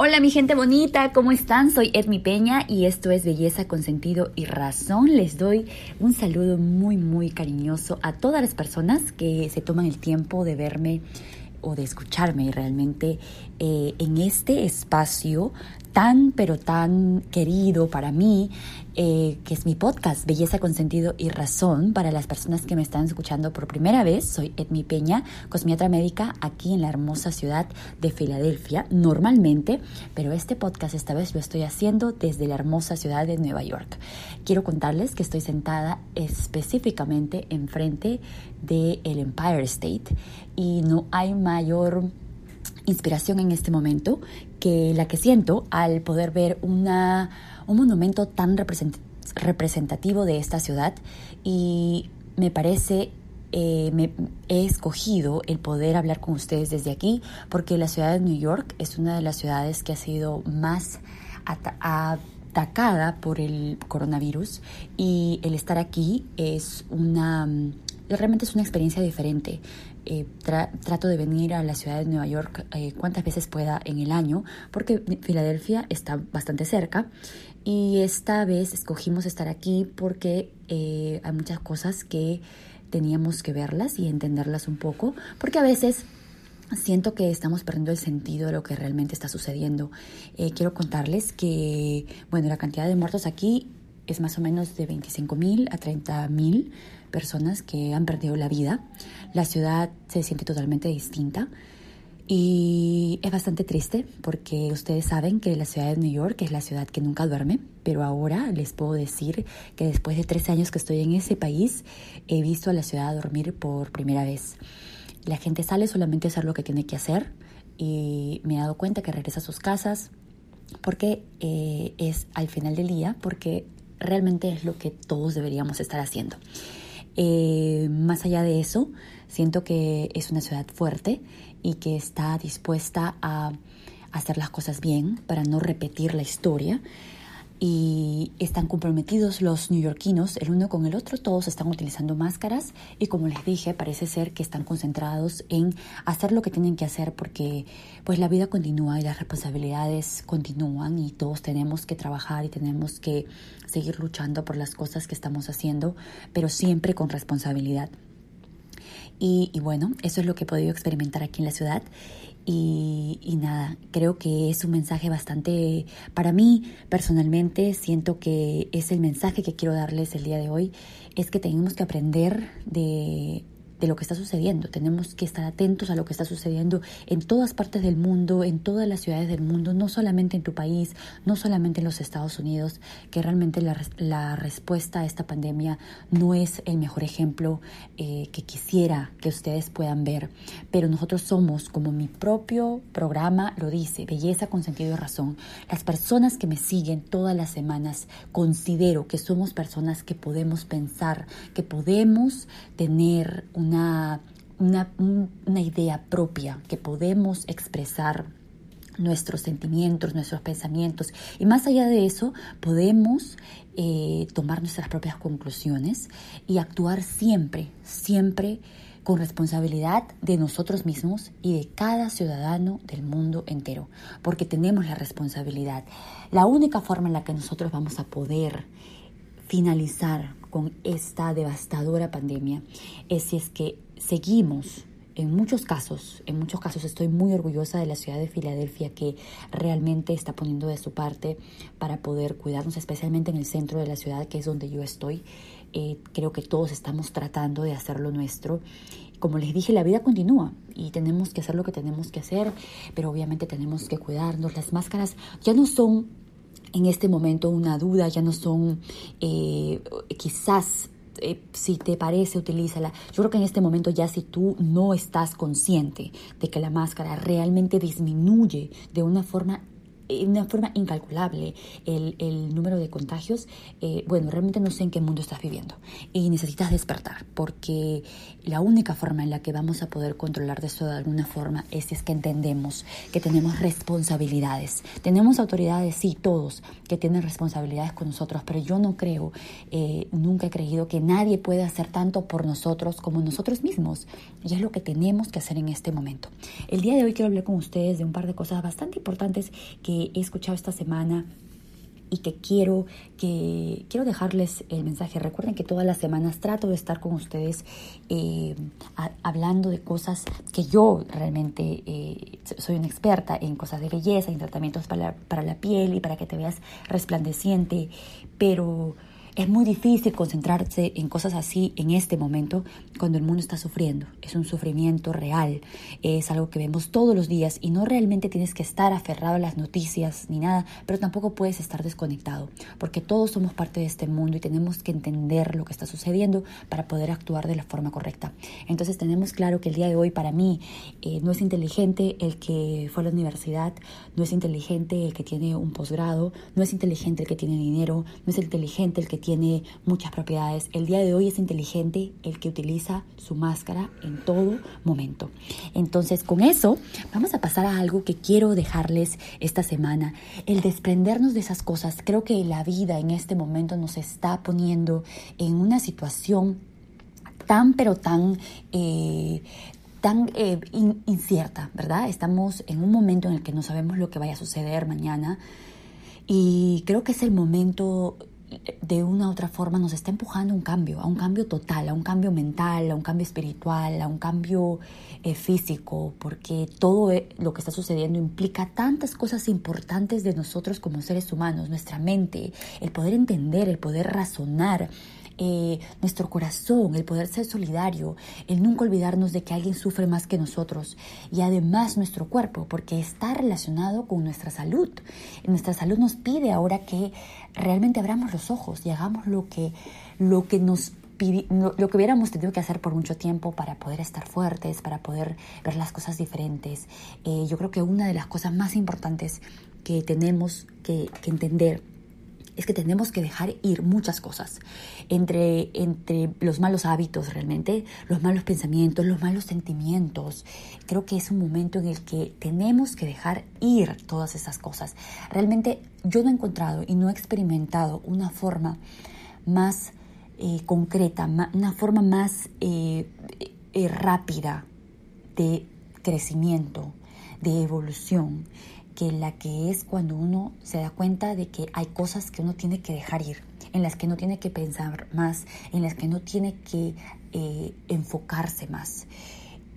Hola mi gente bonita, ¿cómo están? Soy Edmi Peña y esto es Belleza con Sentido y Razón. Les doy un saludo muy muy cariñoso a todas las personas que se toman el tiempo de verme o de escucharme realmente eh, en este espacio tan pero tan querido para mí, eh, que es mi podcast, Belleza con Sentido y Razón, para las personas que me están escuchando por primera vez. Soy Edmi Peña, cosmiatra médica aquí en la hermosa ciudad de Filadelfia, normalmente, pero este podcast esta vez lo estoy haciendo desde la hermosa ciudad de Nueva York. Quiero contarles que estoy sentada específicamente enfrente del Empire State y no hay mayor inspiración en este momento que la que siento al poder ver una, un monumento tan representativo de esta ciudad. Y me parece eh, me he escogido el poder hablar con ustedes desde aquí porque la ciudad de New York es una de las ciudades que ha sido más atacada por el coronavirus. Y el estar aquí es una realmente es una experiencia diferente. Eh, trato de venir a la ciudad de Nueva York eh, cuantas veces pueda en el año, porque Filadelfia está bastante cerca. Y esta vez escogimos estar aquí porque eh, hay muchas cosas que teníamos que verlas y entenderlas un poco, porque a veces siento que estamos perdiendo el sentido de lo que realmente está sucediendo. quiero contarles que, bueno, la cantidad de muertos aquí es más o menos de 25 mil a 30 mil personas que han perdido la vida. La ciudad se siente totalmente distinta y es bastante triste porque ustedes saben que la ciudad de New York es la ciudad que nunca duerme, pero ahora les puedo decir que después de tres años que estoy en ese país he visto a la ciudad dormir por primera vez. La gente sale solamente a hacer lo que tiene que hacer y me he dado cuenta que regresa a sus casas porque eh, es al final del día, porque realmente es lo que todos deberíamos estar haciendo. Eh, más allá de eso, siento que es una ciudad fuerte y que está dispuesta a hacer las cosas bien para no repetir la historia y están comprometidos los neoyorquinos el uno con el otro, todos están utilizando máscaras y como les dije, parece ser que están concentrados en hacer lo que tienen que hacer porque pues la vida continúa y las responsabilidades continúan y todos tenemos que trabajar y tenemos que seguir luchando por las cosas que estamos haciendo, pero siempre con responsabilidad. Y, y bueno, eso es lo que he podido experimentar aquí en la ciudad y, nada, creo que es un mensaje bastante, para mí personalmente siento que es el mensaje que quiero darles el día de hoy, es que tenemos que aprender de, de lo que está sucediendo. Tenemos que estar atentos a lo que está sucediendo en todas partes del mundo, en todas las ciudades del mundo, no solamente en tu país, no solamente en los Estados Unidos, que realmente la, la respuesta a esta pandemia no es el mejor ejemplo eh, que quisiera que ustedes puedan ver. Pero nosotros somos, como mi propio programa lo dice, belleza con sentido de razón. Las personas que me siguen todas las semanas considero que somos personas que podemos pensar, que podemos tener un una, una, idea propia, que podemos expresar nuestros sentimientos, nuestros pensamientos. Y más allá de eso, podemos eh, tomar nuestras propias conclusiones y actuar siempre, siempre con responsabilidad de nosotros mismos y de cada ciudadano del mundo entero, porque tenemos la responsabilidad. La única forma en la que nosotros vamos a poder finalizar con esta devastadora pandemia es si es que seguimos en muchos casos, en muchos casos estoy muy orgullosa de la ciudad de Filadelfia que realmente está poniendo de su parte para poder cuidarnos, especialmente en el centro de la ciudad, que es donde yo estoy. Eh, creo que todos estamos tratando de hacer lo nuestro. Como les dije, la vida continúa y tenemos que hacer lo que tenemos que hacer, pero obviamente tenemos que cuidarnos. Las máscaras ya no son en este momento una duda, ya no son eh, quizás eh, si te parece, utilízala. Yo creo que en este momento ya si tú no estás consciente de que la máscara realmente disminuye de una forma una forma incalculable el, el número de contagios, eh, bueno, realmente no sé en qué mundo estás viviendo y necesitas despertar porque la única forma en la que vamos a poder controlar de esto de alguna forma es si es que entendemos que tenemos responsabilidades. Tenemos autoridades, sí, todos, que tienen responsabilidades con nosotros, pero yo no creo, eh, nunca he creído que nadie puede hacer tanto por nosotros como nosotros mismos. Y es lo que tenemos que hacer en este momento. El día de hoy quiero hablar con ustedes de un par de cosas bastante importantes que he escuchado esta semana y que quiero que quiero dejarles el mensaje. Recuerden que todas las semanas trato de estar con ustedes eh, hablando de cosas que yo realmente eh, soy una experta en cosas de belleza, en tratamientos para para la piel y para que te veas resplandeciente, pero es muy difícil concentrarse en cosas así en este momento cuando el mundo está sufriendo. Es un sufrimiento real, es algo que vemos todos los días y no realmente tienes que estar aferrado a las noticias ni nada, pero tampoco puedes estar desconectado, porque todos somos parte de este mundo y tenemos que entender lo que está sucediendo para poder actuar de la forma correcta. Entonces tenemos claro que el día de hoy para mí eh, no es inteligente el que fue a la universidad, no es inteligente el que tiene un posgrado, no es inteligente el que tiene dinero, no es inteligente el que tiene tiene muchas propiedades. El día de hoy es inteligente el que utiliza su máscara en todo momento. Entonces, con eso, vamos a pasar a algo que quiero dejarles esta semana. El desprendernos de esas cosas. Creo que la vida en este momento nos está poniendo en una situación tan, pero tan... Eh, tan eh, incierta, ¿verdad? Estamos en un momento en el que no sabemos lo que vaya a suceder mañana y creo que es el momento de una u otra forma nos está empujando a un cambio, a un cambio total, a un cambio mental, a un cambio espiritual, a un cambio eh, físico, porque todo e, lo que está sucediendo implica tantas cosas importantes de nosotros como seres humanos, nuestra mente, el poder entender, el poder razonar, eh, nuestro corazón, el poder ser solidario, el nunca olvidarnos de que alguien sufre más que nosotros y además nuestro cuerpo, porque está relacionado con nuestra salud. Nuestra salud nos pide ahora que realmente abramos los ojos y hagamos lo que, lo que nos lo que hubiéramos tenido que hacer por mucho tiempo para poder estar fuertes, para poder ver las cosas diferentes. Eh, yo creo que una de las cosas más importantes que tenemos que, que entender es que tenemos que dejar ir muchas cosas, entre, entre los malos hábitos realmente, los malos pensamientos, los malos sentimientos. Creo que es un momento en el que tenemos que dejar ir todas esas cosas. Realmente yo no he encontrado y no he experimentado una forma más eh, concreta, una forma más eh, eh, rápida de crecimiento, de evolución que la que es cuando uno se da cuenta de que hay cosas que uno tiene que dejar ir, en las que no tiene que pensar más, en las que no tiene que eh, enfocarse más.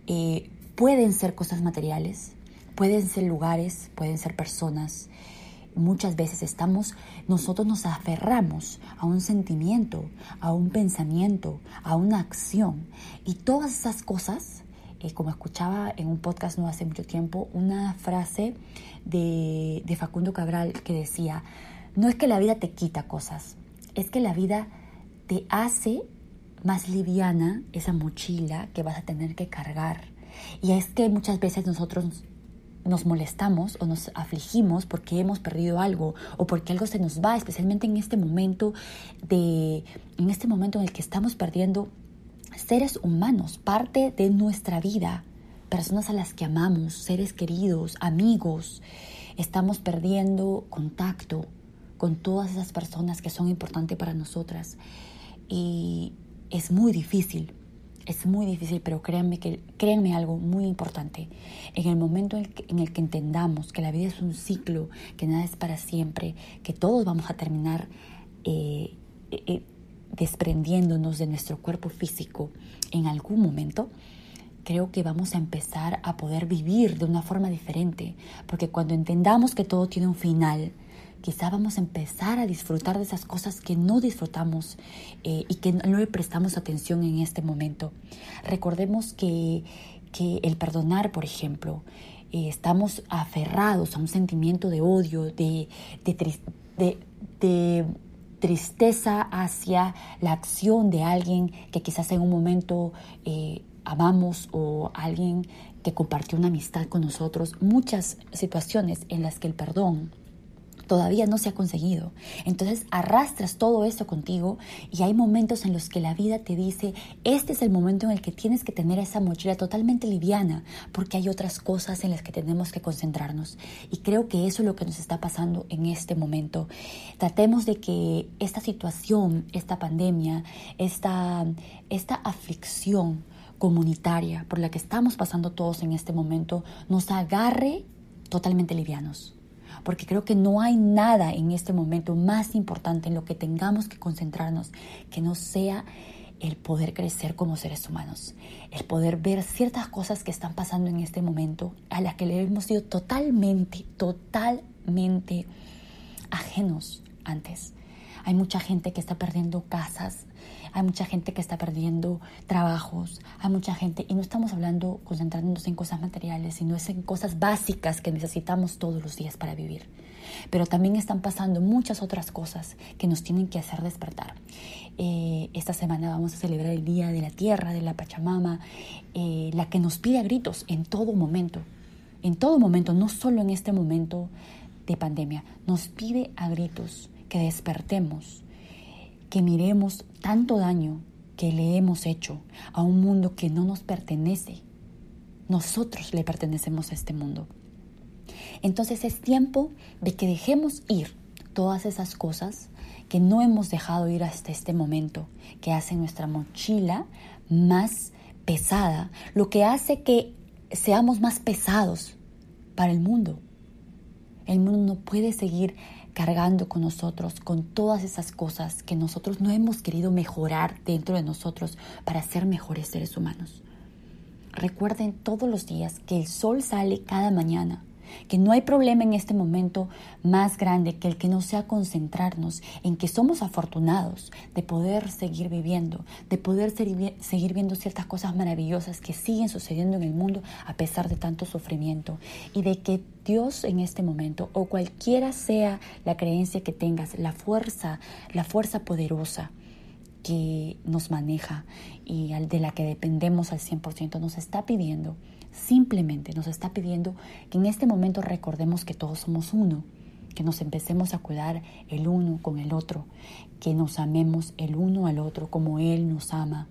Eh, pueden ser cosas materiales, pueden ser lugares, pueden ser personas. Muchas veces estamos, nosotros nos aferramos a un sentimiento, a un pensamiento, a una acción. Y todas esas cosas eh, como escuchaba en un podcast no hace mucho tiempo, una frase de, de Facundo Cabral que decía, no es que la vida te quita cosas, es que la vida te hace más liviana esa mochila que vas a tener que cargar. Y es que muchas veces nosotros nos molestamos o nos afligimos porque hemos perdido algo o porque algo se nos va, especialmente en este momento de en este momento en el que estamos perdiendo seres humanos, parte de nuestra vida, personas a las que amamos, seres queridos, amigos. Estamos perdiendo contacto con todas esas personas que son importantes para nosotras. Y es muy difícil, es muy difícil, pero créanme, que, créanme algo muy importante. En el momento en el, que, entendamos que la vida es un ciclo, que nada es para siempre, que todos vamos a terminar eh, eh, desprendiéndonos de nuestro cuerpo físico en algún momento, creo que vamos a empezar a poder vivir de una forma diferente, porque cuando entendamos que todo tiene un final, quizá vamos a empezar a disfrutar de esas cosas que no disfrutamos eh, y que no le prestamos atención en este momento. Recordemos que, el perdonar, por ejemplo, eh, estamos aferrados a un sentimiento de odio, de, de, de tristeza hacia la acción de alguien que quizás en un momento eh, amamos o alguien que compartió una amistad con nosotros, muchas situaciones en las que el perdón todavía no se ha conseguido. Entonces arrastras todo eso contigo y hay momentos en los que la vida te dice, este es el momento en el que tienes que tener esa mochila totalmente liviana, porque hay otras cosas en las que tenemos que concentrarnos. Y creo que eso es lo que nos está pasando en este momento. Tratemos de que esta situación, esta pandemia, esta, esta aflicción comunitaria por la que estamos pasando todos en este momento, nos agarre totalmente livianos porque creo que no hay nada en este momento más importante en lo que tengamos que concentrarnos que no sea el poder crecer como seres humanos, el poder ver ciertas cosas que están pasando en este momento a las que le hemos sido totalmente, totalmente ajenos antes. Hay mucha gente que está perdiendo casas, hay mucha gente que está perdiendo trabajos, hay mucha gente, y no estamos hablando concentrándonos en cosas materiales, sino en cosas básicas que necesitamos todos los días para vivir. Pero también están pasando muchas otras cosas que nos tienen que hacer despertar. Eh, esta semana vamos a celebrar el Día de la Tierra, de la Pachamama, eh, la que nos pide a gritos en todo momento, en todo momento, no solo en este momento de pandemia, nos pide a gritos que despertemos, que miremos tanto daño que le hemos hecho a un mundo que no nos pertenece. Nosotros le pertenecemos a este mundo. Entonces es tiempo de que dejemos ir todas esas cosas que no hemos dejado ir hasta este momento, que hacen nuestra mochila más pesada, lo que hace que seamos más pesados para el mundo. El mundo no puede seguir cargando con nosotros, con todas esas cosas que nosotros no hemos querido mejorar dentro de nosotros para ser mejores seres humanos. Recuerden todos los días que el sol sale cada mañana que no hay problema en este momento más grande que el que no sea concentrarnos en que somos afortunados de poder seguir viviendo, de poder seguir viendo ciertas cosas maravillosas que siguen sucediendo en el mundo a pesar de tanto sufrimiento. Y de que Dios en este momento o cualquiera sea la creencia que tengas, la fuerza, la fuerza poderosa que nos maneja y de la que dependemos al 100% nos está pidiendo Simplemente nos está pidiendo que en este momento recordemos que todos somos uno, que nos empecemos a cuidar el uno con el otro, que nos amemos el uno al otro como Él nos ama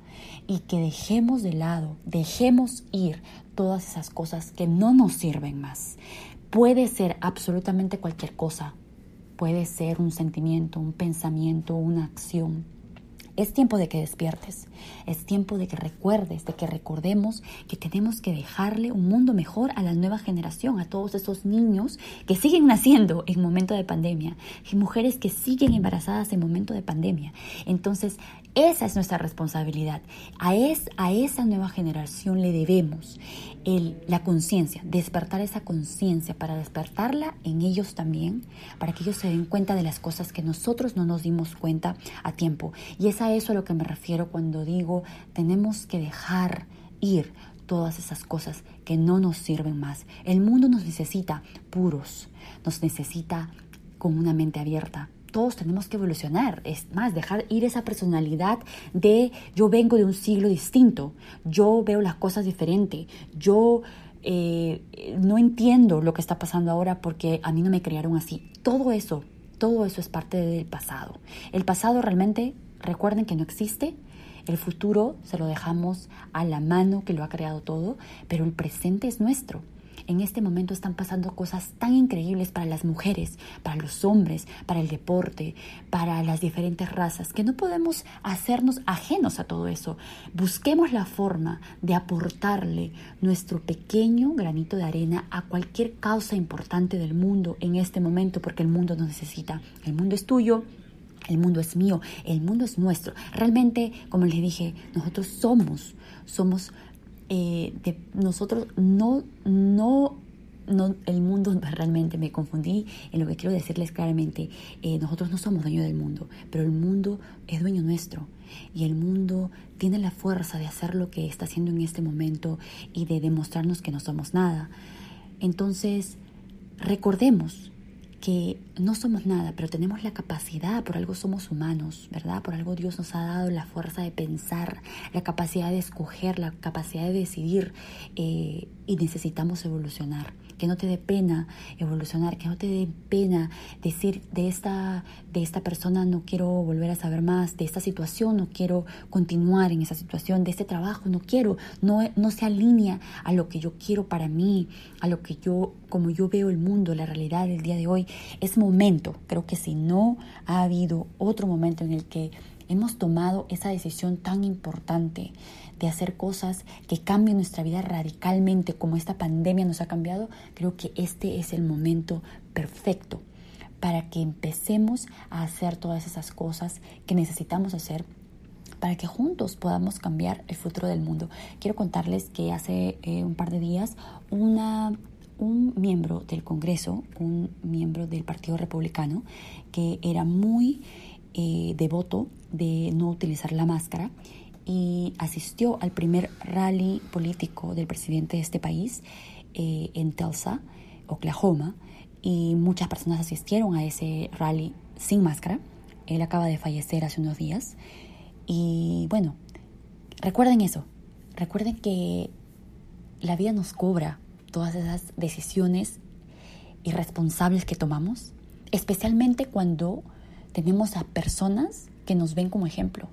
y que dejemos de lado, dejemos ir todas esas cosas que no nos sirven más. Puede ser absolutamente cualquier cosa, puede ser un sentimiento, un pensamiento, una acción es tiempo de que despiertes, es tiempo de que recuerdes, de que recordemos que tenemos que dejarle un mundo mejor a la nueva generación, a todos esos niños que siguen naciendo en momento de pandemia, y mujeres que siguen embarazadas en momento de pandemia. Entonces, esa es nuestra responsabilidad. A, es, a esa nueva generación le debemos el, la conciencia, despertar esa conciencia para despertarla en ellos también, para que ellos se den cuenta de las cosas que nosotros no nos dimos cuenta a tiempo. Y es eso a lo que me refiero cuando digo tenemos que dejar ir todas esas cosas que no nos sirven más. El mundo nos necesita puros, nos necesita con una mente abierta, todos tenemos que evolucionar. Es más, dejar ir esa personalidad de yo vengo de un siglo distinto, yo veo las cosas diferente, yo eh, no entiendo lo que está pasando ahora porque a mí no me criaron así. Todo eso, todo eso es parte del pasado. El pasado realmente, recuerden que no existe. El futuro se lo dejamos a la mano que lo ha creado todo, pero el presente es nuestro en este momento están pasando cosas tan increíbles para las mujeres, para los hombres, para el deporte, para las diferentes razas, que no podemos hacernos ajenos a todo eso. Busquemos la forma de aportarle nuestro pequeño granito de arena a cualquier causa importante del mundo en este momento, porque el mundo nos necesita. El mundo es tuyo, el mundo es mío, el mundo es nuestro. Realmente, como les dije, nosotros somos, somos eh, de nosotros no, no, no, el mundo realmente me confundí en lo que quiero decirles claramente. Eh, nosotros no somos dueños del mundo, pero el mundo es dueño nuestro y el mundo tiene la fuerza de hacer lo que está haciendo en este momento y de demostrarnos que no somos nada. Entonces, recordemos no somos nada, pero tenemos la capacidad, por algo somos humanos, ¿verdad? Por algo Dios nos ha dado la fuerza de pensar, la capacidad de escoger, la capacidad de decidir eh, y necesitamos evolucionar que no te dé pena evolucionar, que no te dé pena decir de esta, de esta persona no quiero volver a saber más, de esta situación no quiero continuar en esa situación, de este trabajo no quiero, no, no se alinea a lo que yo quiero para mí, a lo que yo, como yo veo el mundo, la realidad del día de hoy. Es momento, creo que si no ha habido otro momento en el que hemos tomado esa decisión tan importante de hacer cosas que cambien nuestra vida radicalmente, como esta pandemia nos ha cambiado, creo que este es el momento perfecto para que empecemos a hacer todas esas cosas que necesitamos hacer para que juntos podamos cambiar el futuro del mundo. Quiero contarles que hace eh, un par de días una, un miembro del Congreso, un miembro del Partido Republicano, que era muy eh, devoto de no utilizar la máscara, y asistió al primer rally político del presidente de este país eh, en Tulsa, Oklahoma, y muchas personas asistieron a ese rally sin máscara. Él acaba de fallecer hace unos días. Y bueno, recuerden eso, recuerden que la vida nos cobra todas esas decisiones irresponsables que tomamos, especialmente cuando tenemos a personas que nos ven como ejemplo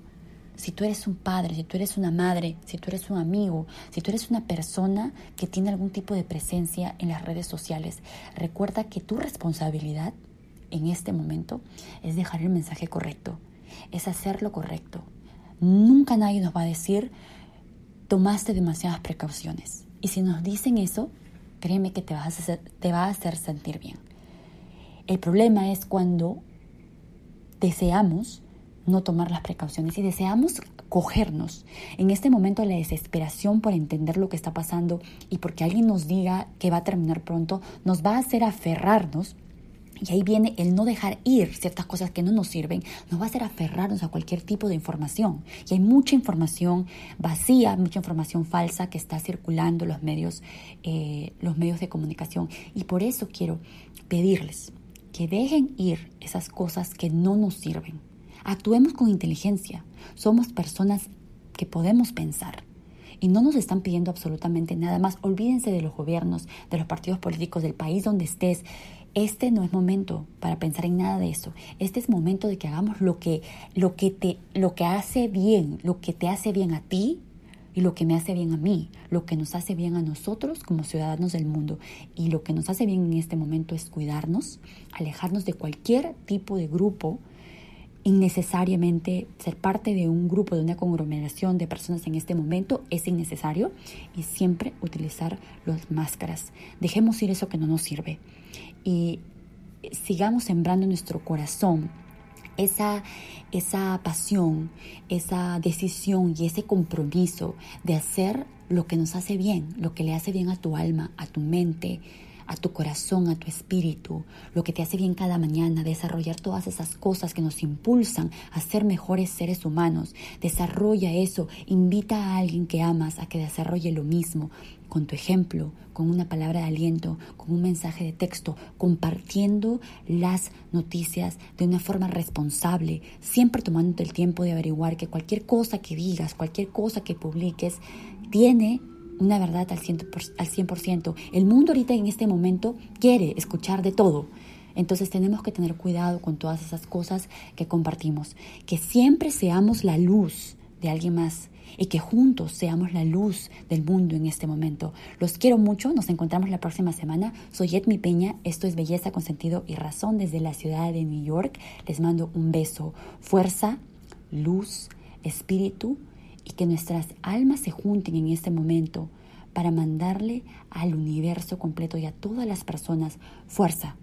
si tú eres un padre, si tú eres una madre, si tú eres un amigo, si tú eres una persona que tiene algún tipo de presencia en las redes sociales, recuerda que tu responsabilidad en este momento es dejar el mensaje correcto, es hacer lo correcto. Nunca nadie nos va a decir, tomaste demasiadas precauciones. Y si nos dicen eso, créeme que te, vas a hacer, te va a hacer sentir bien. El problema es cuando deseamos no tomar las precauciones y deseamos cogernos en este momento la desesperación por entender lo que está pasando y porque alguien nos diga que va a terminar pronto, nos va a hacer aferrarnos y ahí viene el no dejar ir ciertas cosas que no nos sirven, nos va a hacer aferrarnos a cualquier tipo de información. Y hay mucha información vacía, mucha información falsa que está circulando en los medios, eh, los medios de comunicación. Y por eso quiero pedirles que dejen ir esas cosas que no nos sirven. Actuemos con inteligencia. Somos personas que podemos pensar. Y no nos están pidiendo absolutamente nada más. Olvídense de los gobiernos, de los partidos políticos, del país donde estés. Este no es momento para pensar en nada de eso. Este es momento de que hagamos lo que, lo que, te, lo que hace bien, lo que te hace bien a ti y lo que me hace bien a mí, lo que nos hace bien a nosotros como ciudadanos del mundo. Y lo que nos hace bien en este momento es cuidarnos, alejarnos de cualquier tipo de grupo innecesariamente ser parte de un grupo, de una conglomeración de personas en este momento es innecesario y siempre utilizar las máscaras. Dejemos ir eso que no nos sirve y sigamos sembrando nuestro corazón esa, esa pasión, esa decisión y ese compromiso de hacer lo que nos hace bien, lo que le hace bien a tu alma, a tu mente, a tu corazón, a tu espíritu, lo que te hace bien cada mañana, desarrollar todas esas cosas que nos impulsan a ser mejores seres humanos. Desarrolla eso, invita a alguien que amas a que desarrolle lo mismo, con tu ejemplo, con una palabra de aliento, con un mensaje de texto, compartiendo las noticias de una forma responsable, siempre tomándote el tiempo de averiguar que cualquier cosa que digas, cualquier cosa que publiques, tiene una verdad al 100%, al 100%. El mundo ahorita en este momento quiere escuchar de todo. Entonces tenemos que tener cuidado con todas esas cosas que compartimos. Que siempre seamos la luz de alguien más y que juntos seamos la luz del mundo en este momento. Los quiero mucho, nos encontramos la próxima semana. Soy Edmi Peña, esto es Belleza con Sentido y Razón desde la ciudad de New York. Les mando un beso, fuerza, luz, espíritu y que nuestras almas se junten en este momento para mandarle al universo completo y a todas las personas fuerza,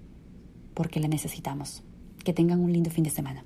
porque la necesitamos. Que tengan un lindo fin de semana.